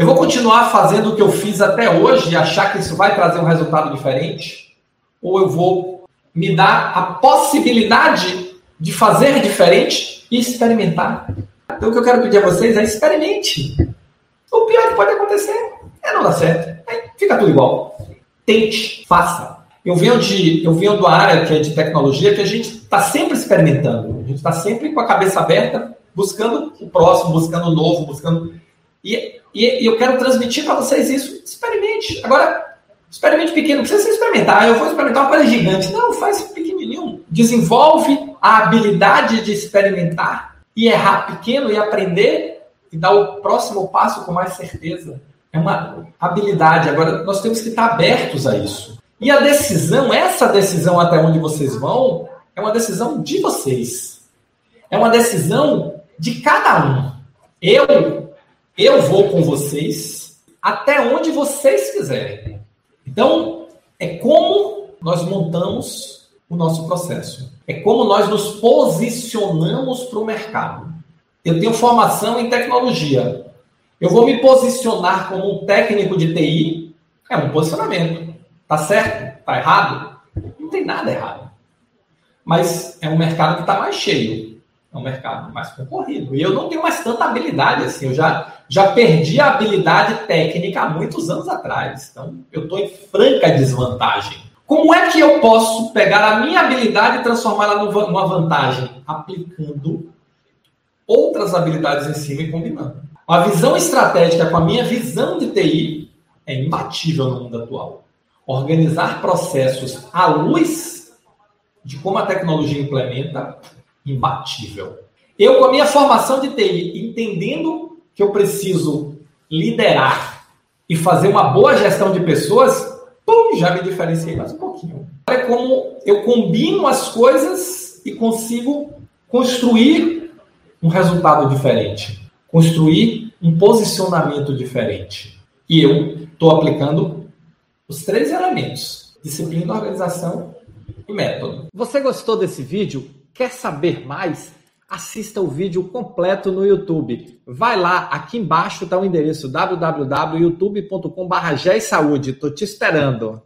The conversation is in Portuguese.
Eu vou continuar fazendo o que eu fiz até hoje e achar que isso vai trazer um resultado diferente? Ou eu vou me dar a possibilidade de fazer diferente e experimentar? Então, o que eu quero pedir a vocês é experimente. O pior que pode acontecer é não dar certo. Aí fica tudo igual. Tente, faça. Eu venho de, eu venho da área que é de tecnologia que a gente está sempre experimentando. A gente está sempre com a cabeça aberta, buscando o próximo, buscando o novo, buscando. E, e, e eu quero transmitir para vocês isso. Experimente. Agora, experimente pequeno. Não precisa experimentar. Eu vou experimentar uma coisa gigante. Não, faz pequenininho. Desenvolve a habilidade de experimentar e errar pequeno e aprender e dar o próximo passo com mais certeza. É uma habilidade. Agora, nós temos que estar abertos a isso. E a decisão, essa decisão até onde vocês vão, é uma decisão de vocês. É uma decisão de cada um. Eu, eu vou com vocês até onde vocês quiserem. Então, é como nós montamos o nosso processo. É como nós nos posicionamos para o mercado. Eu tenho formação em tecnologia. Eu vou me posicionar como um técnico de TI. É um posicionamento. Tá certo? Tá errado? Não tem nada errado. Mas é um mercado que está mais cheio. É um mercado mais concorrido. E eu não tenho mais tanta habilidade assim. Eu já, já perdi a habilidade técnica há muitos anos atrás. Então, eu estou em franca desvantagem. Como é que eu posso pegar a minha habilidade e transformá-la numa vantagem? Aplicando outras habilidades em cima e combinando. A visão estratégica com a minha visão de TI é imbatível no mundo atual organizar processos à luz de como a tecnologia implementa, imbatível. Eu, com a minha formação de TI, entendendo que eu preciso liderar e fazer uma boa gestão de pessoas, pum, já me diferenciei mais um pouquinho. Olha como eu combino as coisas e consigo construir um resultado diferente, construir um posicionamento diferente. E eu estou aplicando os três elementos: disciplina, organização e método. Você gostou desse vídeo? Quer saber mais? Assista o vídeo completo no YouTube. Vai lá, aqui embaixo está o endereço www.youtube.com.br. Estou te esperando.